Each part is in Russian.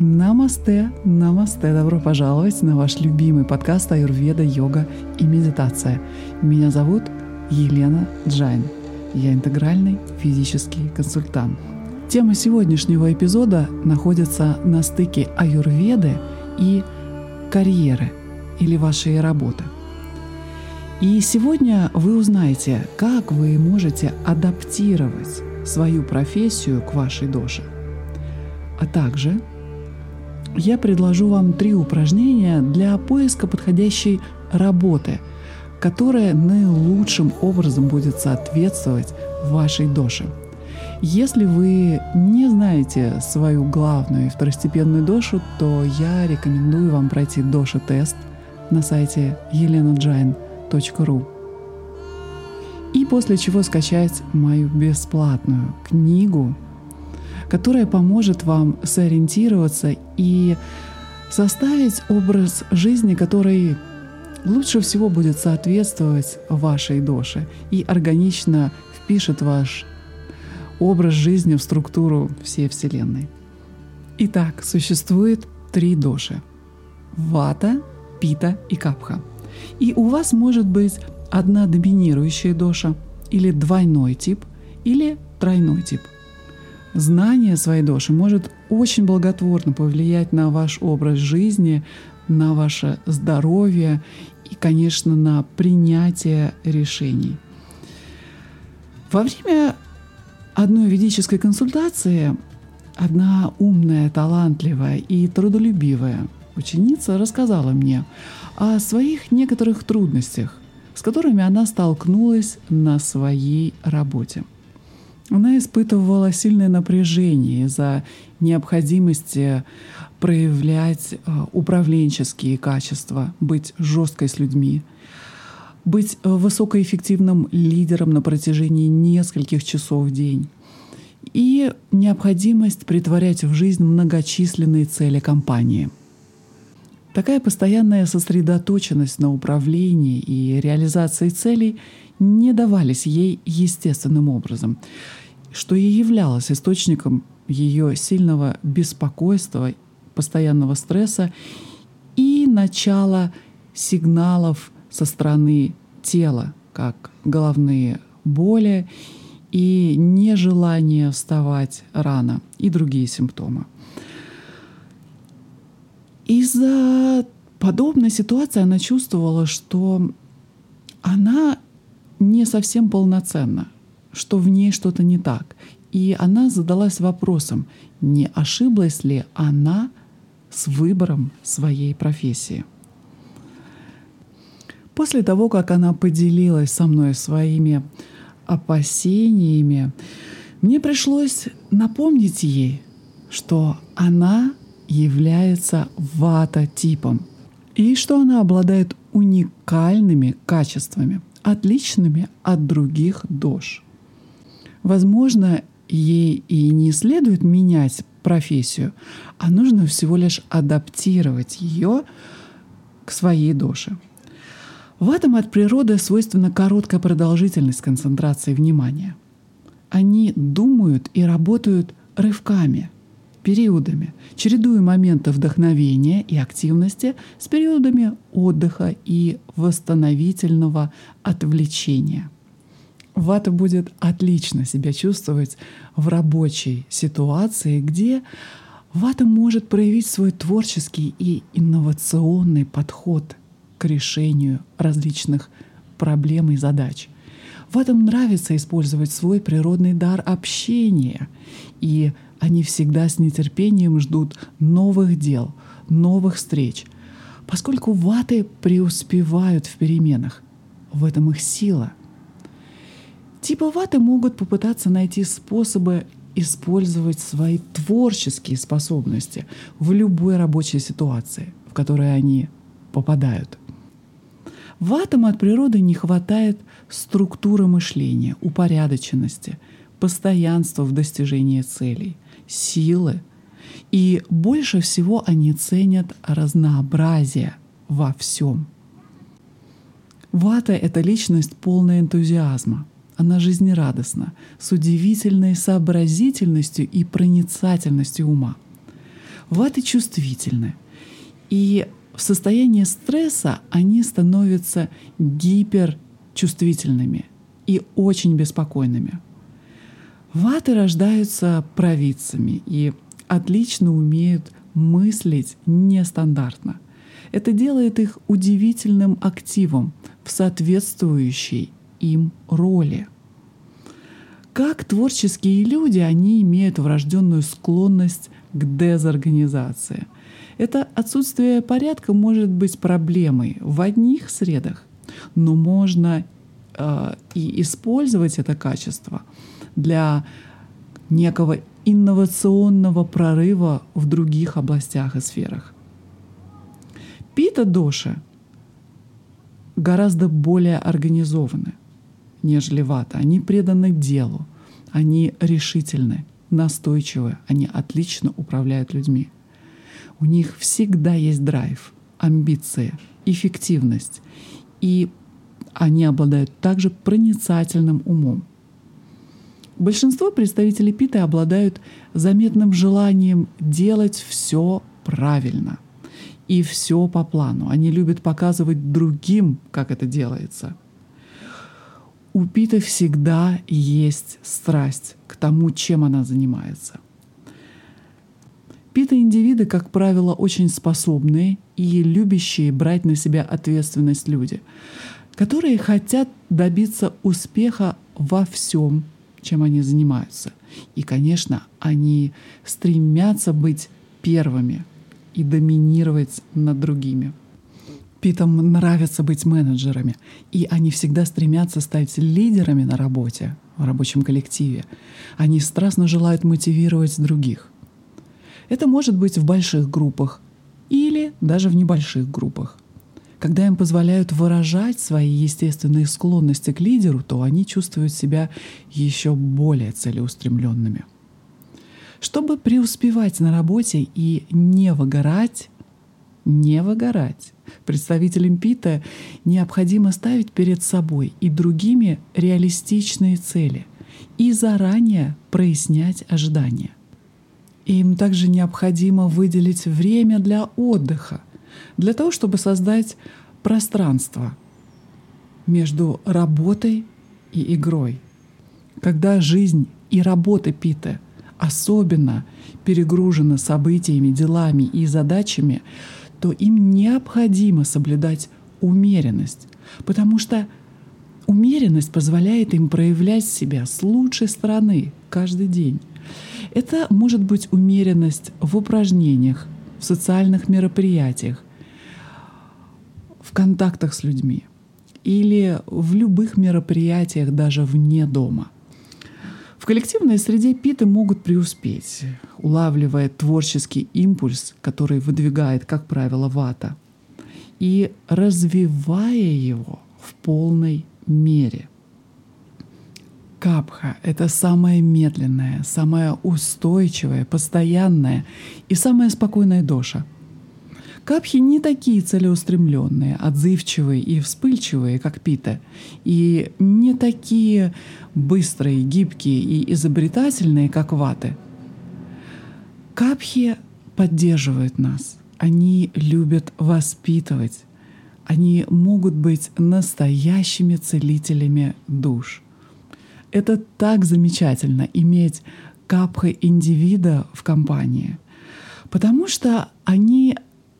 Намасте, намасте, добро пожаловать на ваш любимый подкаст Аюрведа, йога и медитация. Меня зовут Елена Джайн. Я интегральный ведический консультант. Тема сегодняшнего эпизода находится на стыке аюрведы и карьеры или вашей работы. И сегодня вы узнаете, как вы можете адаптировать свою профессию к вашей доше. А также я предложу вам три упражнения для поиска подходящей работы, которая наилучшим образом будет соответствовать вашей доше. Если вы не знаете свою главную и второстепенную дошу, то я рекомендую вам пройти доша-тест на сайте elenajain.ru и после чего скачать мою бесплатную книгу которая поможет вам сориентироваться и составить образ жизни, который лучше всего будет соответствовать вашей доше и органично впишет ваш образ жизни в структуру всей Вселенной. Итак, существует три доши – вата, пита и капха. И у вас может быть одна доминирующая доша, или двойной тип, или тройной тип – знание своей души может очень благотворно повлиять на ваш образ жизни, на ваше здоровье и, конечно, на принятие решений. Во время одной ведической консультации одна умная, талантливая и трудолюбивая ученица рассказала мне о своих некоторых трудностях, с которыми она столкнулась на своей работе – она испытывала сильное напряжение из-за необходимости проявлять э, управленческие качества, быть жесткой с людьми, быть э, высокоэффективным лидером на протяжении нескольких часов в день и необходимость притворять в жизнь многочисленные цели компании. Такая постоянная сосредоточенность на управлении и реализации целей не давались ей естественным образом, что и являлось источником ее сильного беспокойства, постоянного стресса и начала сигналов со стороны тела, как головные боли и нежелание вставать рано и другие симптомы. Из-за подобной ситуации она чувствовала, что она не совсем полноценна, что в ней что-то не так. И она задалась вопросом, не ошиблась ли она с выбором своей профессии. После того, как она поделилась со мной своими опасениями, мне пришлось напомнить ей, что она является вата-типом и что она обладает уникальными качествами – отличными от других дож. Возможно, ей и не следует менять профессию, а нужно всего лишь адаптировать ее к своей доше. В этом от природы свойственна короткая продолжительность концентрации внимания. Они думают и работают рывками – периодами, чередуя моменты вдохновения и активности с периодами отдыха и восстановительного отвлечения. Вата будет отлично себя чувствовать в рабочей ситуации, где Вата может проявить свой творческий и инновационный подход к решению различных проблем и задач. В этом нравится использовать свой природный дар общения и они всегда с нетерпением ждут новых дел, новых встреч, поскольку ваты преуспевают в переменах. В этом их сила. Типы ваты могут попытаться найти способы использовать свои творческие способности в любой рабочей ситуации, в которой они попадают. Ватам от природы не хватает структуры мышления, упорядоченности, постоянства в достижении целей – силы. И больше всего они ценят разнообразие во всем. Вата — это личность полная энтузиазма. Она жизнерадостна, с удивительной сообразительностью и проницательностью ума. Ваты чувствительны. И в состоянии стресса они становятся гиперчувствительными и очень беспокойными. Ваты рождаются провидцами и отлично умеют мыслить нестандартно. Это делает их удивительным активом в соответствующей им роли. Как творческие люди, они имеют врожденную склонность к дезорганизации. Это отсутствие порядка может быть проблемой в одних средах, но можно э, и использовать это качество для некого инновационного прорыва в других областях и сферах. Пита Доши гораздо более организованы, нежели Вата. Они преданы делу, они решительны, настойчивы, они отлично управляют людьми. У них всегда есть драйв, амбиции, эффективность. И они обладают также проницательным умом. Большинство представителей Пита обладают заметным желанием делать все правильно и все по плану. Они любят показывать другим, как это делается. У Пита всегда есть страсть к тому, чем она занимается. Пита-индивиды, как правило, очень способные и любящие брать на себя ответственность люди, которые хотят добиться успеха во всем, чем они занимаются. И, конечно, они стремятся быть первыми и доминировать над другими. Питам нравится быть менеджерами, и они всегда стремятся стать лидерами на работе, в рабочем коллективе. Они страстно желают мотивировать других. Это может быть в больших группах или даже в небольших группах – когда им позволяют выражать свои естественные склонности к лидеру, то они чувствуют себя еще более целеустремленными. Чтобы преуспевать на работе и не выгорать, не выгорать, представителям Пита необходимо ставить перед собой и другими реалистичные цели и заранее прояснять ожидания. Им также необходимо выделить время для отдыха, для того, чтобы создать пространство между работой и игрой. Когда жизнь и работа Пита особенно перегружены событиями, делами и задачами, то им необходимо соблюдать умеренность, потому что умеренность позволяет им проявлять себя с лучшей стороны каждый день. Это может быть умеренность в упражнениях, в социальных мероприятиях, в контактах с людьми или в любых мероприятиях даже вне дома. В коллективной среде питы могут преуспеть, улавливая творческий импульс, который выдвигает, как правило, вата, и развивая его в полной мере. Капха — это самая медленная, самая устойчивая, постоянная и самая спокойная доша — Капхи не такие целеустремленные, отзывчивые и вспыльчивые, как Пита, и не такие быстрые, гибкие и изобретательные, как Ваты. Капхи поддерживают нас, они любят воспитывать, они могут быть настоящими целителями душ. Это так замечательно иметь капха индивида в компании, потому что они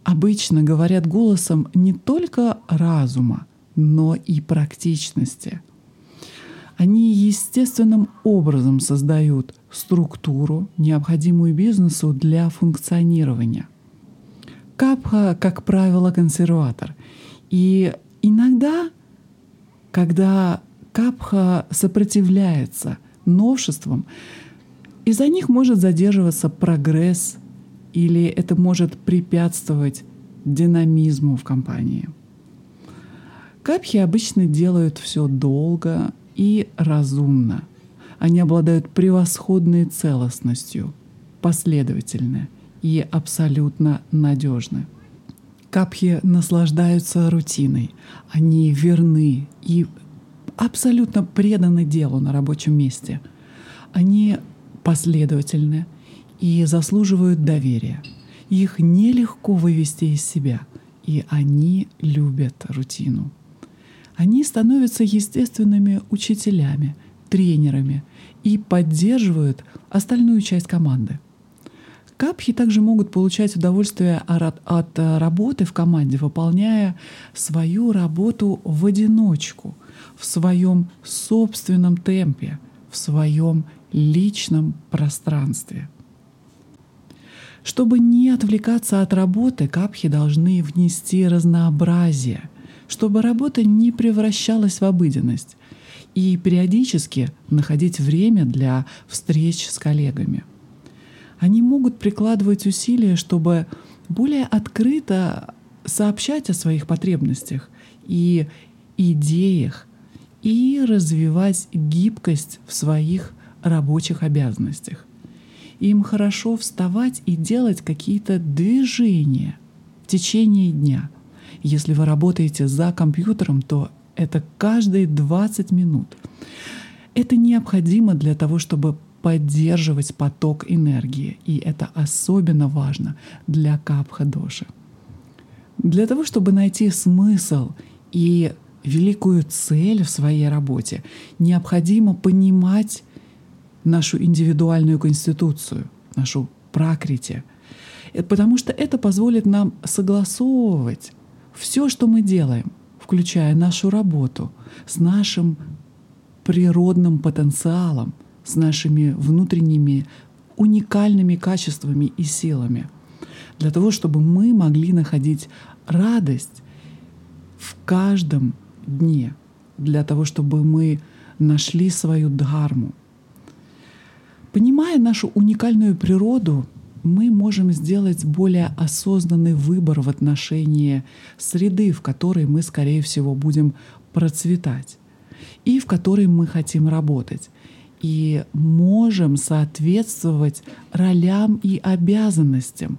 обычно говорят голосом не только разума, но и практичности. Они естественным образом создают структуру, необходимую бизнесу для функционирования. Капха, как правило, консерватор. И иногда, когда капха сопротивляется новшествам, из-за них может задерживаться прогресс или это может препятствовать динамизму в компании. Капхи обычно делают все долго и разумно. Они обладают превосходной целостностью, последовательны и абсолютно надежны. Капхи наслаждаются рутиной. Они верны и абсолютно преданы делу на рабочем месте. Они последовательны – и заслуживают доверия. Их нелегко вывести из себя, и они любят рутину. Они становятся естественными учителями, тренерами и поддерживают остальную часть команды. Капхи также могут получать удовольствие от работы в команде, выполняя свою работу в одиночку, в своем собственном темпе, в своем личном пространстве. Чтобы не отвлекаться от работы, капхи должны внести разнообразие, чтобы работа не превращалась в обыденность, и периодически находить время для встреч с коллегами. Они могут прикладывать усилия, чтобы более открыто сообщать о своих потребностях и идеях и развивать гибкость в своих рабочих обязанностях. Им хорошо вставать и делать какие-то движения в течение дня. Если вы работаете за компьютером, то это каждые 20 минут. Это необходимо для того, чтобы поддерживать поток энергии, и это особенно важно для капха-доши. Для того, чтобы найти смысл и великую цель в своей работе, необходимо понимать нашу индивидуальную конституцию, нашу пракрити, э, потому что это позволит нам согласовывать все, что мы делаем, включая нашу работу, с нашим природным потенциалом, с нашими внутренними уникальными качествами и силами, для того, чтобы мы могли находить радость в каждом дне, для того, чтобы мы нашли свою дхарму. Понимая нашу уникальную природу, мы можем сделать более осознанный выбор в отношении среды, в которой мы, скорее всего, будем процветать и в которой мы хотим работать. И можем соответствовать ролям и обязанностям,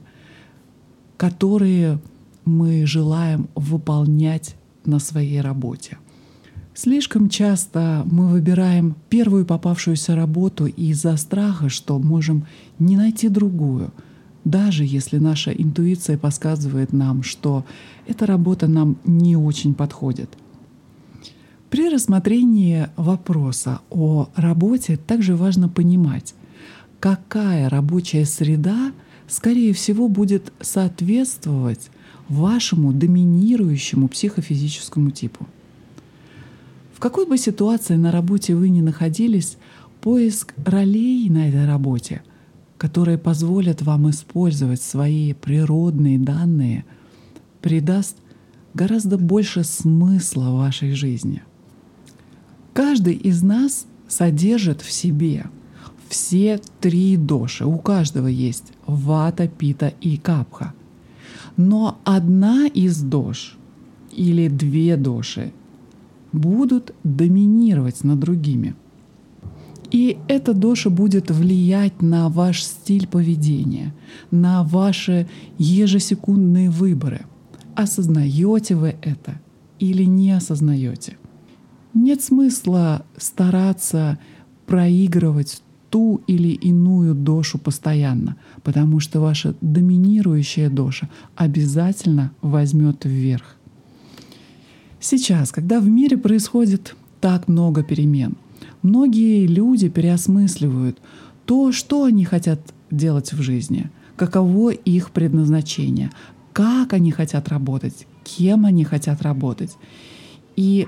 которые мы желаем выполнять на своей работе. Слишком часто мы выбираем первую попавшуюся работу из-за страха, что можем не найти другую, даже если наша интуиция подсказывает нам, что эта работа нам не очень подходит. При рассмотрении вопроса о работе также важно понимать, какая рабочая среда, скорее всего, будет соответствовать вашему доминирующему психофизическому типу. В какой бы ситуации на работе вы ни находились, поиск ролей на этой работе, которые позволят вам использовать свои природные данные, придаст гораздо больше смысла вашей жизни. Каждый из нас содержит в себе все три доши. У каждого есть вата, пита и капха. Но одна из дош или две доши будут доминировать над другими. И эта доша будет влиять на ваш стиль поведения, на ваши ежесекундные выборы. Осознаете вы это или не осознаете? Нет смысла стараться проигрывать ту или иную дошу постоянно, потому что ваша доминирующая доша обязательно возьмет вверх. Сейчас, когда в мире происходит так много перемен, многие люди переосмысливают то, что они хотят делать в жизни, каково их предназначение, как они хотят работать, кем они хотят работать и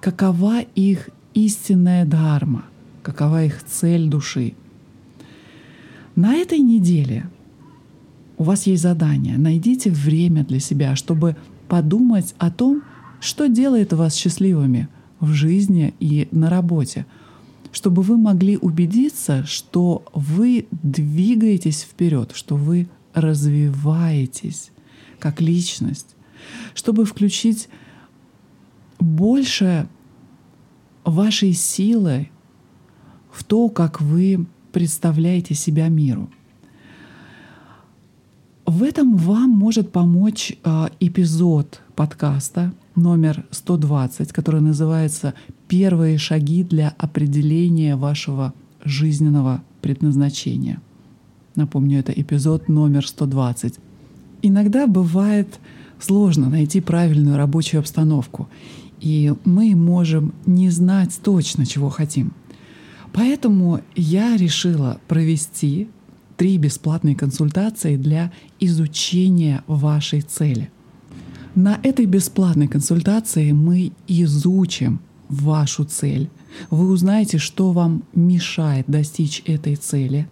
какова их истинная дharma — какова их цель души. На этой неделе у вас есть задание. Найдите время для себя, чтобы подумать о том, что делает вас счастливыми в жизни и на работе, чтобы вы могли убедиться, что вы двигаетесь вперед, что вы развиваетесь как личность, чтобы включить больше вашей силы в то, как вы представляете себя миру. В этом вам может помочь э, эпизод подкаста номер 120, который называется «Первые шаги для определения вашего жизненного предназначения». Напомню, это эпизод номер 120. Иногда бывает сложно найти правильную рабочую обстановку, и мы можем не знать точно, чего хотим. Поэтому я решила провести три бесплатные консультации для изучения вашей цели. На этой бесплатной консультации мы изучим вашу цель. Вы узнаете, что вам мешает достичь этой цели.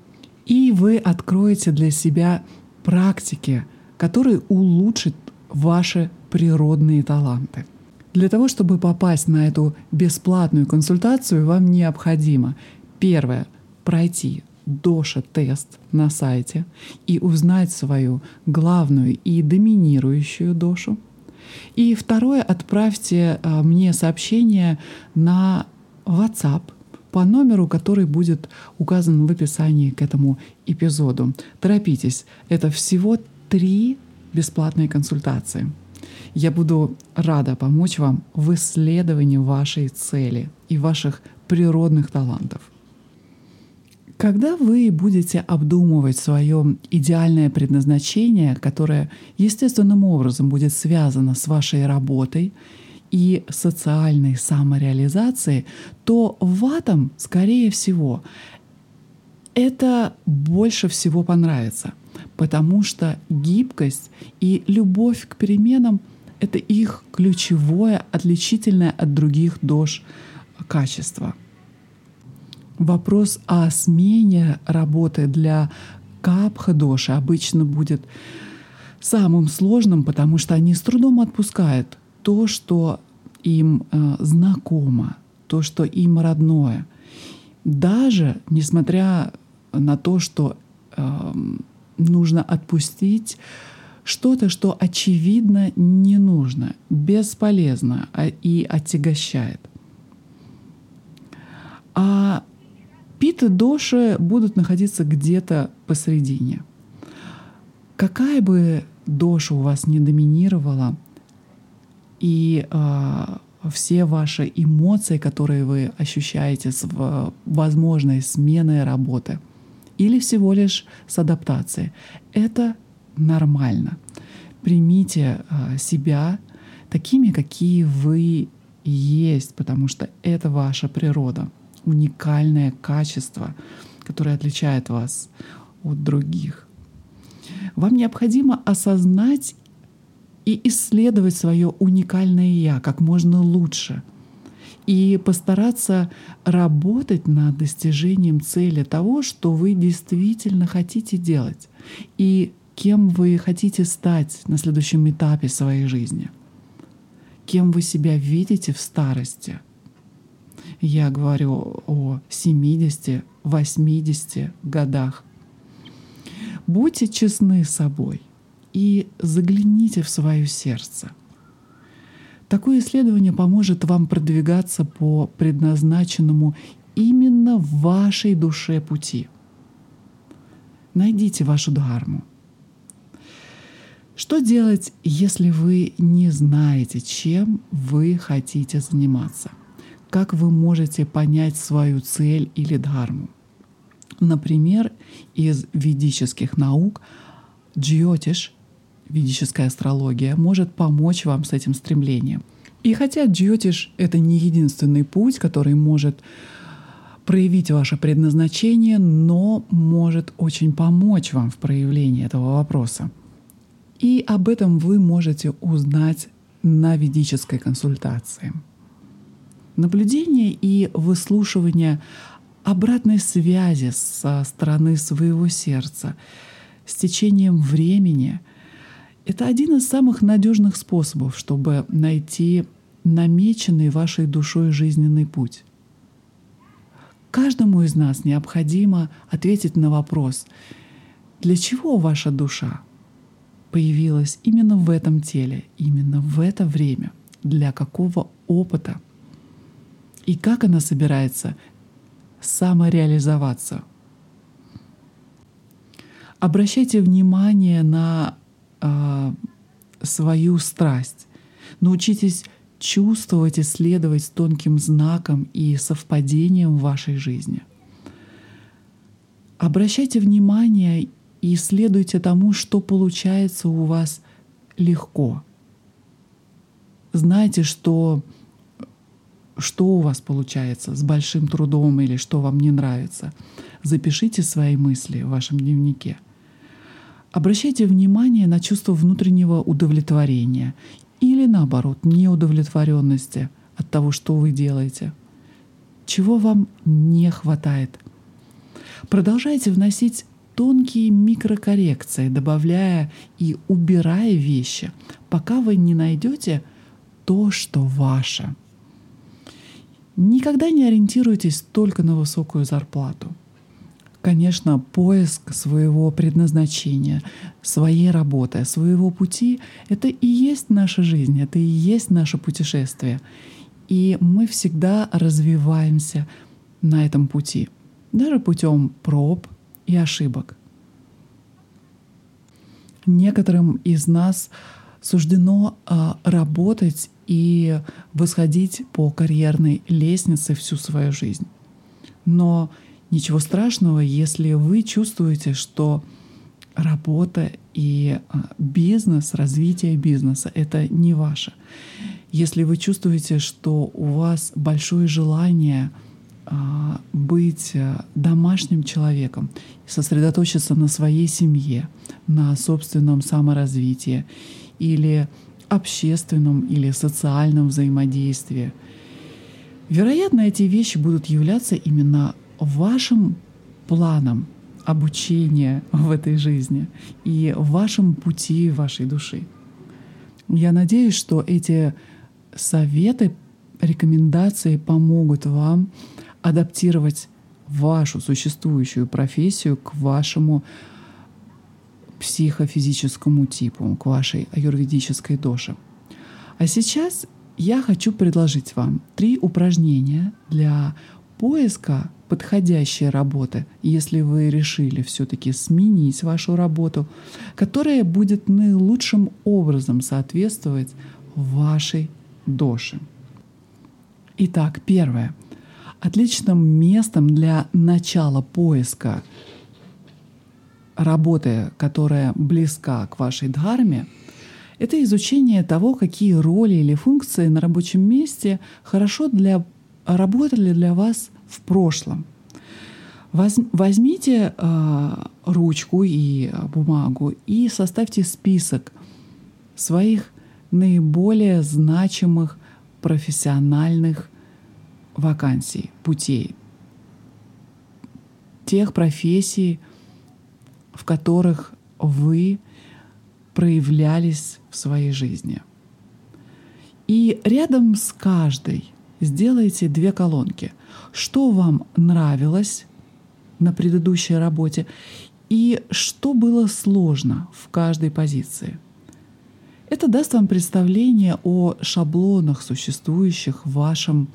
И вы откроете для себя практики, которые улучшат ваши природные таланты. Для того, чтобы попасть на эту бесплатную консультацию, вам необходимо первое пройти доша-тест на сайте и узнать свою главную и доминирующую дошу. И второе, отправьте а, мне сообщение на WhatsApp по номеру, который будет указан в описании к этому эпизоду. Торопитесь, это всего три бесплатные консультации. Я буду рада помочь вам в исследовании вашей цели и ваших природных талантов. Когда вы будете обдумывать свое идеальное предназначение, которое естественным образом будет связано с вашей работой и социальной самореализацией, то ватам, скорее всего, это больше всего понравится, потому что гибкость и любовь к переменам — это их ключевое, отличительное от других дож качество — Вопрос о смене работы для капха-доши обычно будет самым сложным, потому что они с трудом отпускают то, что им э, знакомо, то, что им родное. Даже несмотря на то, что э, нужно отпустить что-то, что очевидно не нужно, бесполезно а, и отягощает. А Питы доши будут находиться где-то посередине. Какая бы доша у вас не доминировала, и э, все ваши эмоции, которые вы ощущаете с в, возможной сменой работы или всего лишь с адаптацией, это нормально. Примите э, себя такими, какие вы есть, потому что это ваша природа уникальное качество, которое отличает вас от других. Вам необходимо осознать и исследовать свое уникальное я как можно лучше и постараться работать над достижением цели того, что вы действительно хотите делать и кем вы хотите стать на следующем этапе своей жизни, кем вы себя видите в старости — я говорю о 70-80 годах. Будьте честны с собой и загляните в свое сердце. Такое исследование поможет вам продвигаться по предназначенному именно в вашей душе пути. Найдите вашу дхарму. Что делать, если вы не знаете, чем вы хотите заниматься? Как вы можете понять свою цель или дхарму. Например, из ведических наук джиотиш, ведическая астрология, может помочь вам с этим стремлением. И хотя джиотиш — это не единственный путь, который может проявить ваше предназначение, но может очень помочь вам в проявлении этого вопроса. И об этом вы можете узнать на ведической консультации. Наблюдение и выслушивание обратной связи со стороны своего сердца с течением времени — это один из самых надежных способов, чтобы найти намеченный вашей душой жизненный путь. Каждому из нас необходимо ответить на вопрос, для чего ваша душа появилась именно в этом теле, именно в это время, для какого опыта — и как она собирается самореализоваться. Обращайте внимание на э, свою страсть. Научитесь чувствовать и следовать тонким знакам и совпадениям в вашей жизни. Обращайте внимание и следуйте тому, что получается у вас легко. Знайте, что, что у вас получается с большим трудом или что вам не нравится. Запишите свои мысли в вашем дневнике. Обращайте внимание на чувство внутреннего удовлетворения или наоборот неудовлетворенности от того, что вы делаете. Чего вам не хватает. Продолжайте вносить тонкие микрокоррекции, добавляя и убирая вещи, пока вы не найдете то, что ваше. Никогда не ориентируйтесь только на высокую зарплату. Конечно, поиск своего предназначения, своей работы, своего пути — это и есть наша жизнь, это и есть наше путешествие. И мы всегда развиваемся на этом пути, даже путем проб, и ошибок. Некоторым из нас суждено а, работать и восходить по карьерной лестнице всю свою жизнь. Но ничего страшного, если вы чувствуете, что работа и а, бизнес, развитие бизнеса — это не ваше. Если вы чувствуете, что у вас большое желание — а, быть домашним человеком, сосредоточиться на своей семье, на собственном саморазвитии или общественном или социальном взаимодействии. Вероятно, эти вещи будут являться именно вашим планом обучения в этой жизни и вашим пути вашей души. Я надеюсь, что эти советы, рекомендации помогут вам адаптировать вашу существующую профессию к вашему психофизическому типу, к вашей аюрведической доше. А сейчас я хочу предложить вам три упражнения для поиска подходящей работы, если вы решили все-таки сменить вашу работу, которая будет наилучшим образом соответствовать вашей доше. Итак, первое — Отличным местом для начала поиска работы, которая близка к вашей дхарме, это изучение того, какие роли или функции на рабочем месте хорошо для, работали для вас в прошлом. Возьмите э, ручку и бумагу и составьте список своих наиболее значимых профессиональных вакансий, путей, тех профессий, в которых вы проявлялись в своей жизни. И рядом с каждой сделайте две колонки. Что вам нравилось на предыдущей работе и что было сложно в каждой позиции. Это даст вам представление о шаблонах, существующих в вашем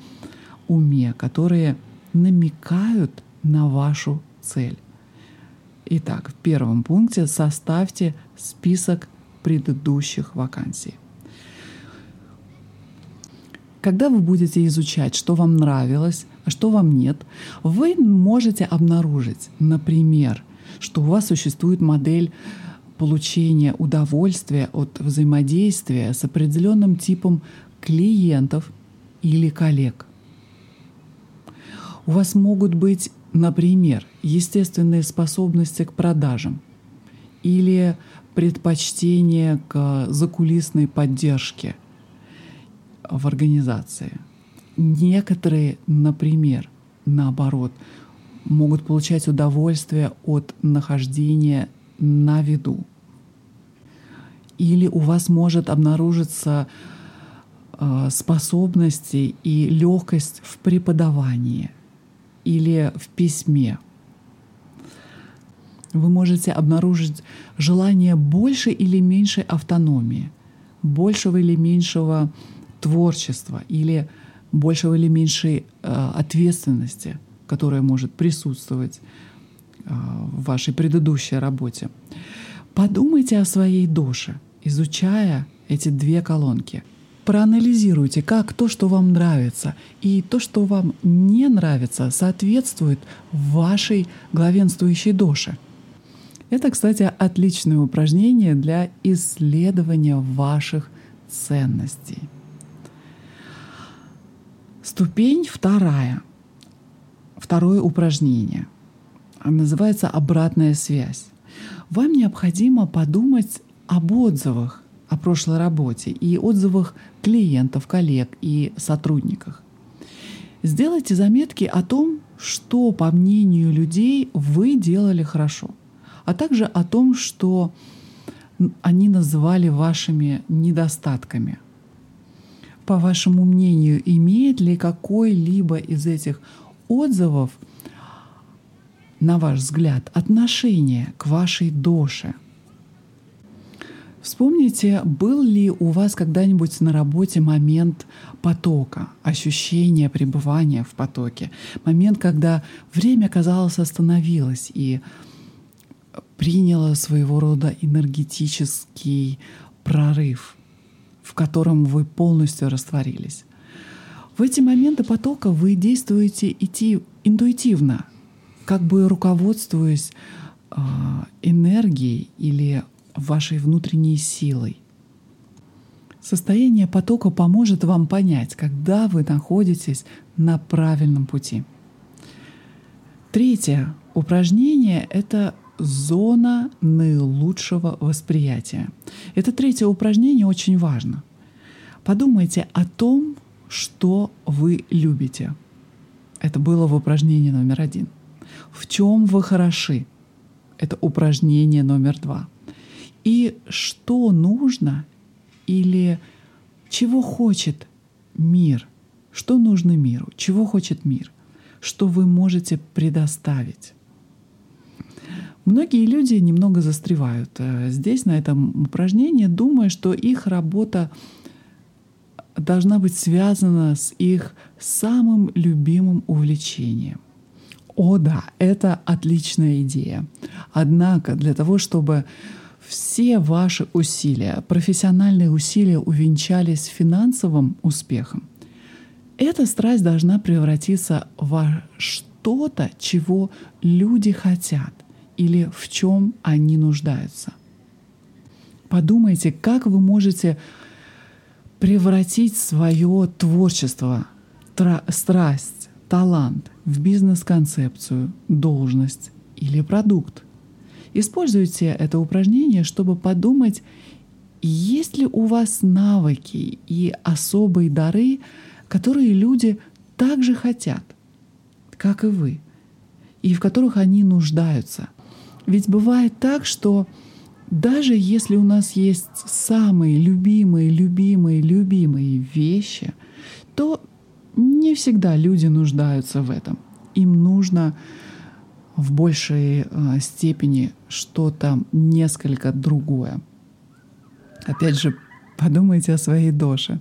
уме, которые намекают на вашу цель. Итак, в первом пункте составьте список предыдущих вакансий. Когда вы будете изучать, что вам нравилось, а что вам нет, вы можете обнаружить, например, что у вас существует модель получения удовольствия от взаимодействия с определенным типом клиентов или коллег. У вас могут быть, например, естественные способности к продажам или предпочтение к закулисной поддержке в организации. Некоторые, например, наоборот, могут получать удовольствие от нахождения на виду. Или у вас может обнаружиться э, способности и легкость в преподавании – или в письме. Вы можете обнаружить желание больше или меньшей автономии, большего или меньшего творчества или большего или меньшей э, ответственности, которая может присутствовать э, в вашей предыдущей работе. Подумайте о своей душе, изучая эти две колонки — Проанализируйте, как то, что вам нравится, и то, что вам не нравится, соответствует вашей главенствующей доше. Это, кстати, отличное упражнение для исследования ваших ценностей. Ступень вторая. Второе упражнение. Называется обратная связь. Вам необходимо подумать об отзывах о прошлой работе и отзывах клиентов, коллег и сотрудниках. Сделайте заметки о том, что, по мнению людей, вы делали хорошо, а также о том, что они называли вашими недостатками. По вашему мнению, имеет ли какой-либо из этих отзывов, на ваш взгляд, отношение к вашей доше? Вспомните, был ли у вас когда-нибудь на работе момент потока, ощущение пребывания в потоке, момент, когда время, казалось, остановилось и приняло своего рода энергетический прорыв, в котором вы полностью растворились. В эти моменты потока вы действуете идти интуитивно, как бы руководствуясь э, энергией или вашей внутренней силой. Состояние потока поможет вам понять, когда вы находитесь на правильном пути. Третье упражнение — это зона наилучшего восприятия. Это третье упражнение очень важно. Подумайте о том, что вы любите. Это было в упражнении номер один. В чем вы хороши? Это упражнение номер два. И что нужно или чего хочет мир? Что нужно миру? Чего хочет мир? Что вы можете предоставить? Многие люди немного застревают э, здесь, на этом упражнении, думая, что их работа должна быть связана с их самым любимым увлечением. О да, это отличная идея. Однако для того, чтобы все ваши усилия, профессиональные усилия увенчались финансовым успехом, эта страсть должна превратиться во что-то, чего люди хотят или в чем они нуждаются. Подумайте, как вы можете превратить свое творчество, страсть, талант в бизнес-концепцию, должность или продукт – Используйте это упражнение, чтобы подумать, есть ли у вас навыки и особые дары, которые люди также хотят, как и вы, и в которых они нуждаются. Ведь бывает так, что даже если у нас есть самые любимые, любимые, любимые вещи, то не всегда люди нуждаются в этом. Им нужно в большей э, степени что-то несколько другое. Опять же, подумайте о своей доше.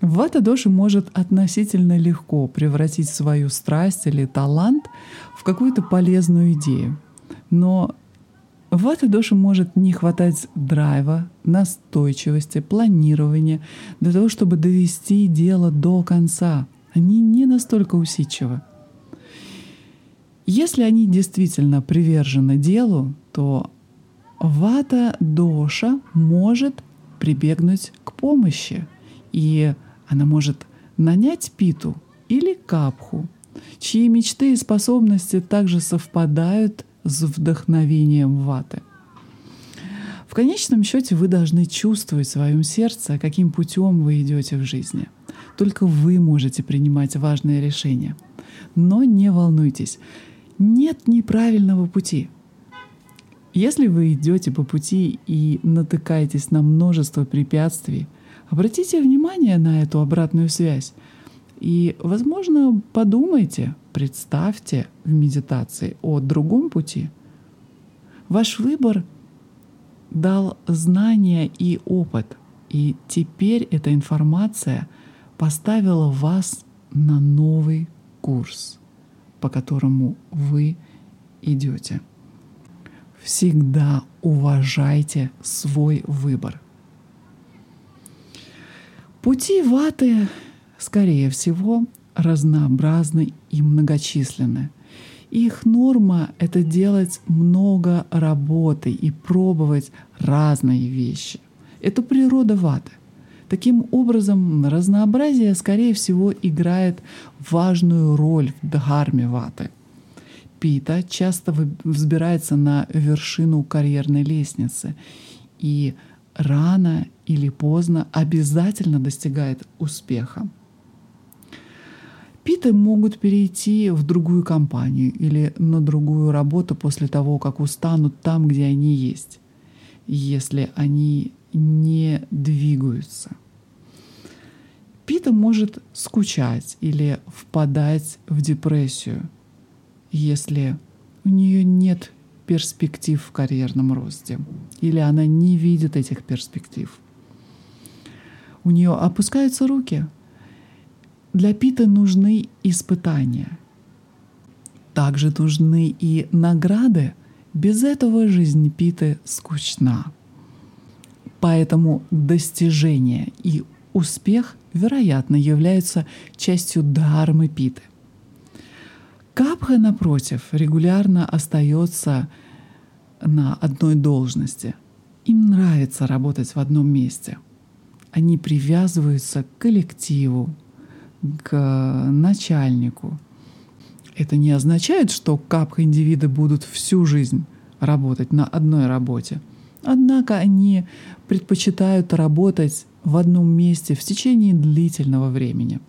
Вата доши может относительно легко превратить свою страсть или талант в какую-то полезную идею. Но вата доши может не хватать драйва, настойчивости, планирования для того, чтобы довести дело до конца. Они не настолько усидчивы. Если они действительно привержены делу, то вата доша может прибегнуть к помощи, и она может нанять питу или капху, чьи мечты и способности также совпадают с вдохновением ваты. В конечном счете вы должны чувствовать в своем сердце, каким путем вы идете в жизни. Только вы можете принимать важные решения. Но не волнуйтесь, нет неправильного пути. Если вы идете по пути и натыкаетесь на множество препятствий, обратите внимание на эту обратную связь и, возможно, подумайте, представьте в медитации о другом пути. Ваш выбор дал знания и опыт, и теперь эта информация поставила вас на новый курс по которому вы идете. Всегда уважайте свой выбор. Пути ваты, скорее всего, разнообразны и многочисленны. Их норма — это делать много работы и пробовать разные вещи. Это природа ваты. Таким образом, разнообразие, скорее всего, играет важную роль в дхарме ваты. Пита часто взбирается на вершину карьерной лестницы и рано или поздно обязательно достигает успеха. Питы могут перейти в другую компанию или на другую работу после того, как устанут там, где они есть, если они не двигаются. Пита может скучать или впадать в депрессию, если у нее нет перспектив в карьерном росте или она не видит этих перспектив. У нее опускаются руки – для Пита нужны испытания. Также нужны и награды. Без этого жизнь Питы скучна. Поэтому достижение и успех, вероятно, являются частью дхармы Питы. Капха, напротив, регулярно остается на одной должности. Им нравится работать в одном месте. Они привязываются к коллективу, к начальнику. Это не означает, что капха индивиды будут всю жизнь работать на одной работе. Однако они предпочитают работать в одном месте в течение длительного времени.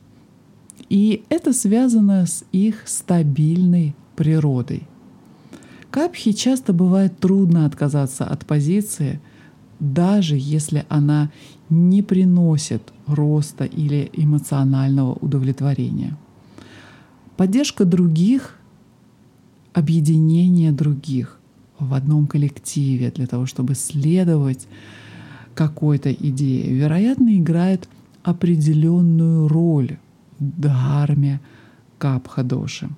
И это связано с их стабильной природой. Капхи часто бывает трудно отказаться от позиции, даже если она не приносит роста или эмоционального удовлетворения. Поддержка других, объединение других в одном коллективе для того, чтобы следовать какой-то идее, вероятно, играет определенную роль в дхарме капха-доши.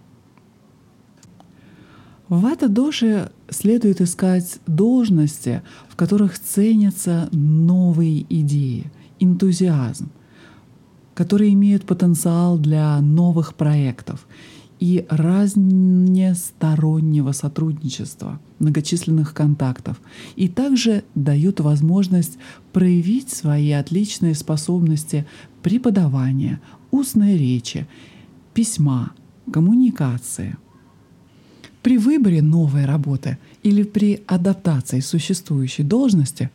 В вата-доше следует искать должности, в которых ценятся новые идеи, энтузиазм, которые имеют потенциал для новых проектов и разностороннего сотрудничества, многочисленных контактов, и также дают возможность проявить свои отличные способности преподавания, устной речи, письма, коммуникации – при выборе новой работы или при адаптации существующей должности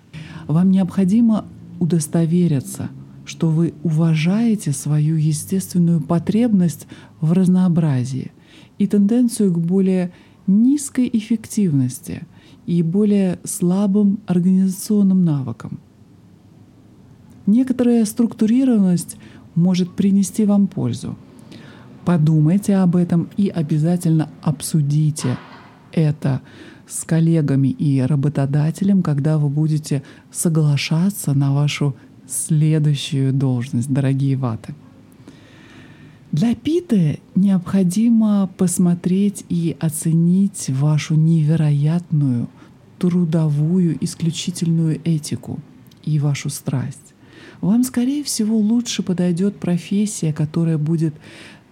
вам необходимо удостовериться, что вы уважаете свою естественную потребность в разнообразии и тенденцию к более низкой эффективности и более слабым организационным навыкам. Некоторая структурированность может принести вам пользу – Подумайте об этом и обязательно обсудите это с коллегами и работодателем, когда вы будете соглашаться на вашу следующую должность, дорогие ваты. Для Питы необходимо посмотреть и оценить вашу невероятную трудовую исключительную этику и вашу страсть. Вам, скорее всего, лучше подойдет профессия, которая будет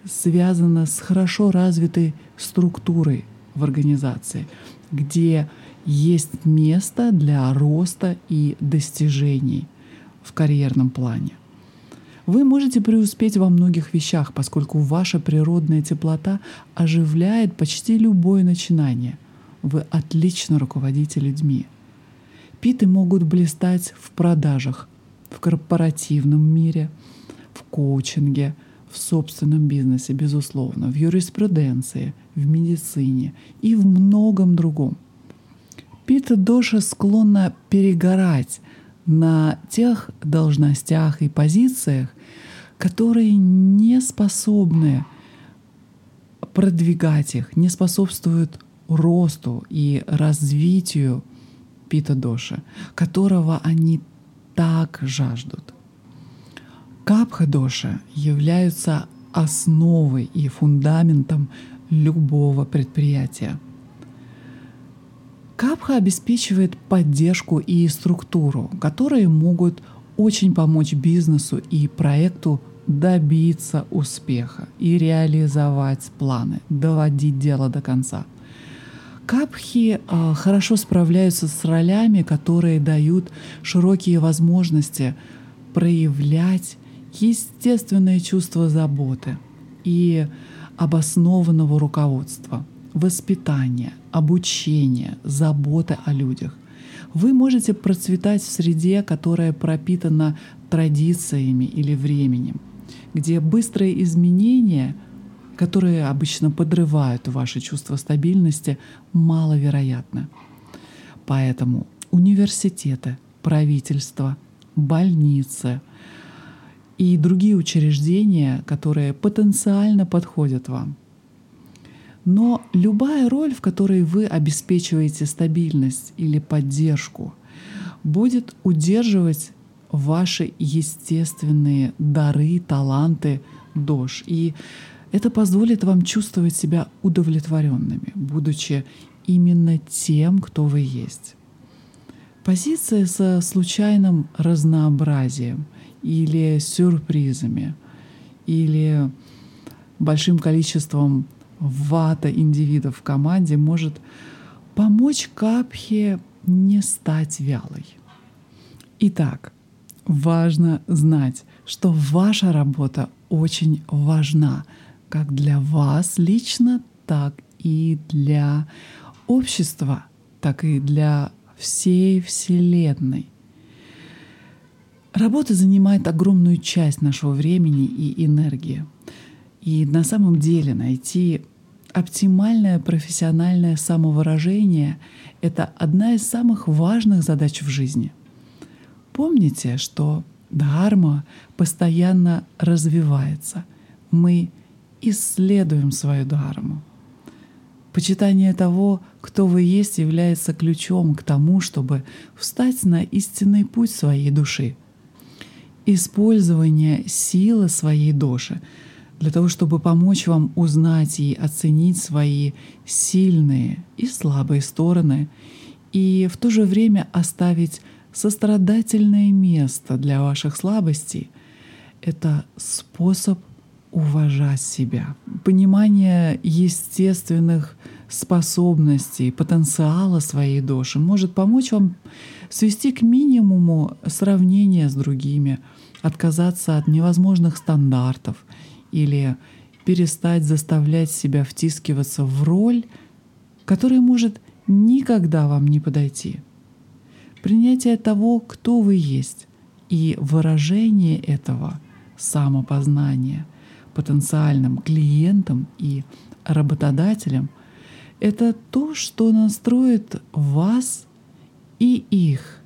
связано с хорошо развитой структурой в организации, где есть место для роста и достижений в карьерном плане. Вы можете преуспеть во многих вещах, поскольку ваша природная теплота оживляет почти любое начинание. Вы отлично руководите людьми. Питы могут блистать в продажах, в корпоративном мире, в коучинге – в собственном бизнесе, безусловно, в юриспруденции, в медицине и в многом другом. Пита Доша склонна перегорать на тех должностях и позициях, которые не способны продвигать их, не способствуют росту и развитию Пита Доши, которого они так жаждут. Капха-доша являются основой и фундаментом любого предприятия. Капха обеспечивает поддержку и структуру, которые могут очень помочь бизнесу и проекту добиться успеха и реализовать планы, доводить дело до конца. Капхи э, хорошо справляются с ролями, которые дают широкие возможности проявлять естественное чувство заботы и обоснованного руководства, воспитания, обучения, заботы о людях. Вы можете процветать в среде, которая пропитана традициями или временем, где быстрые изменения, которые обычно подрывают ваше чувство стабильности, маловероятны. Поэтому университеты, правительство, больницы и другие учреждения, которые потенциально подходят вам. Но любая роль, в которой вы обеспечиваете стабильность или поддержку, будет удерживать ваши естественные дары, таланты, дождь. И это позволит вам чувствовать себя удовлетворенными, будучи именно тем, кто вы есть. Позиция со случайным разнообразием или сюрпризами, или большим количеством вата индивидов в команде может помочь капхе не стать вялой. Итак, важно знать, что ваша работа очень важна как для вас лично, так и для общества, так и для всей Вселенной. Работа занимает огромную часть нашего времени и энергии. И на самом деле найти оптимальное профессиональное самовыражение — это одна из самых важных задач в жизни. Помните, что дхарма постоянно развивается. Мы исследуем свою дхарму. Почитание того, кто вы есть, является ключом к тому, чтобы встать на истинный путь своей души. Использование силы своей души для того, чтобы помочь вам узнать и оценить свои сильные и слабые стороны, и в то же время оставить сострадательное место для ваших слабостей — это способ уважать себя. Понимание естественных способностей, потенциала своей души может помочь вам свести к минимуму сравнение с другими, отказаться от невозможных стандартов или перестать заставлять себя втискиваться в роль, которая может никогда вам не подойти. Принятие того, кто вы есть, и выражение этого самопознания потенциальным клиентам и работодателям — это то, что настроит вас и их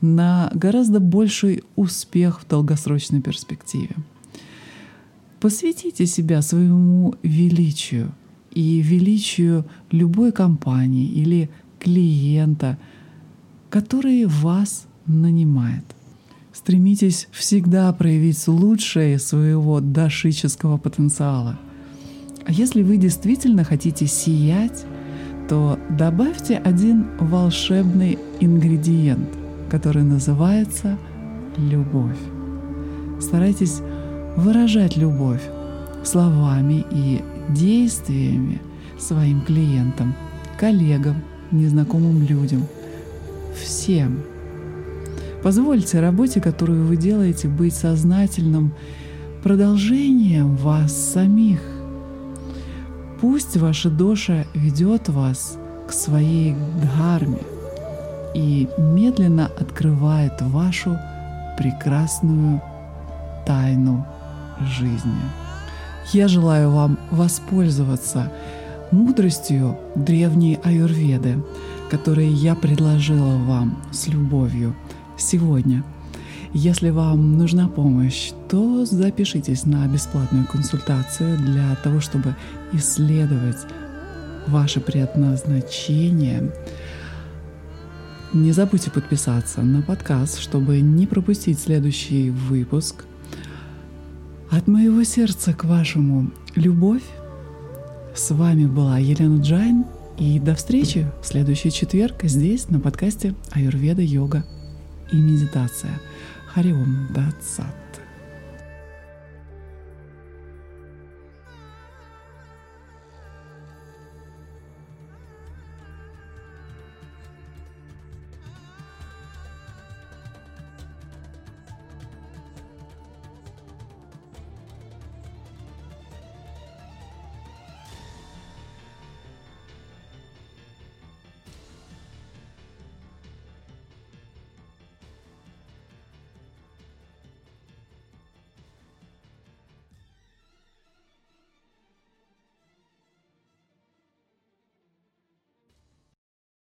на гораздо больший успех в долгосрочной перспективе. Посвятите себя своему величию и величию любой компании или клиента — который вас нанимает. Стремитесь всегда проявить лучшее своего дашического потенциала. А если вы действительно хотите сиять, то добавьте один волшебный ингредиент, который называется любовь. Старайтесь выражать любовь словами и действиями своим клиентам, коллегам, незнакомым людям – всем. Позвольте работе, которую вы делаете, быть сознательным продолжением вас самих. Пусть ваша доша ведет вас к своей дхарме и медленно открывает вашу прекрасную тайну жизни. Я желаю вам воспользоваться мудростью древней аюрведы, которые я предложила вам с любовью сегодня. Если вам нужна помощь, то запишитесь на бесплатную консультацию для того, чтобы исследовать ваше предназначение. Не забудьте подписаться на подкаст, чтобы не пропустить следующий выпуск. От моего сердца к вашему любовь. С вами была Елена Джайн – и до встречи в следующий четверг здесь, на подкасте Аюрведа, йога и медитация. Хари Ом Тат Сат.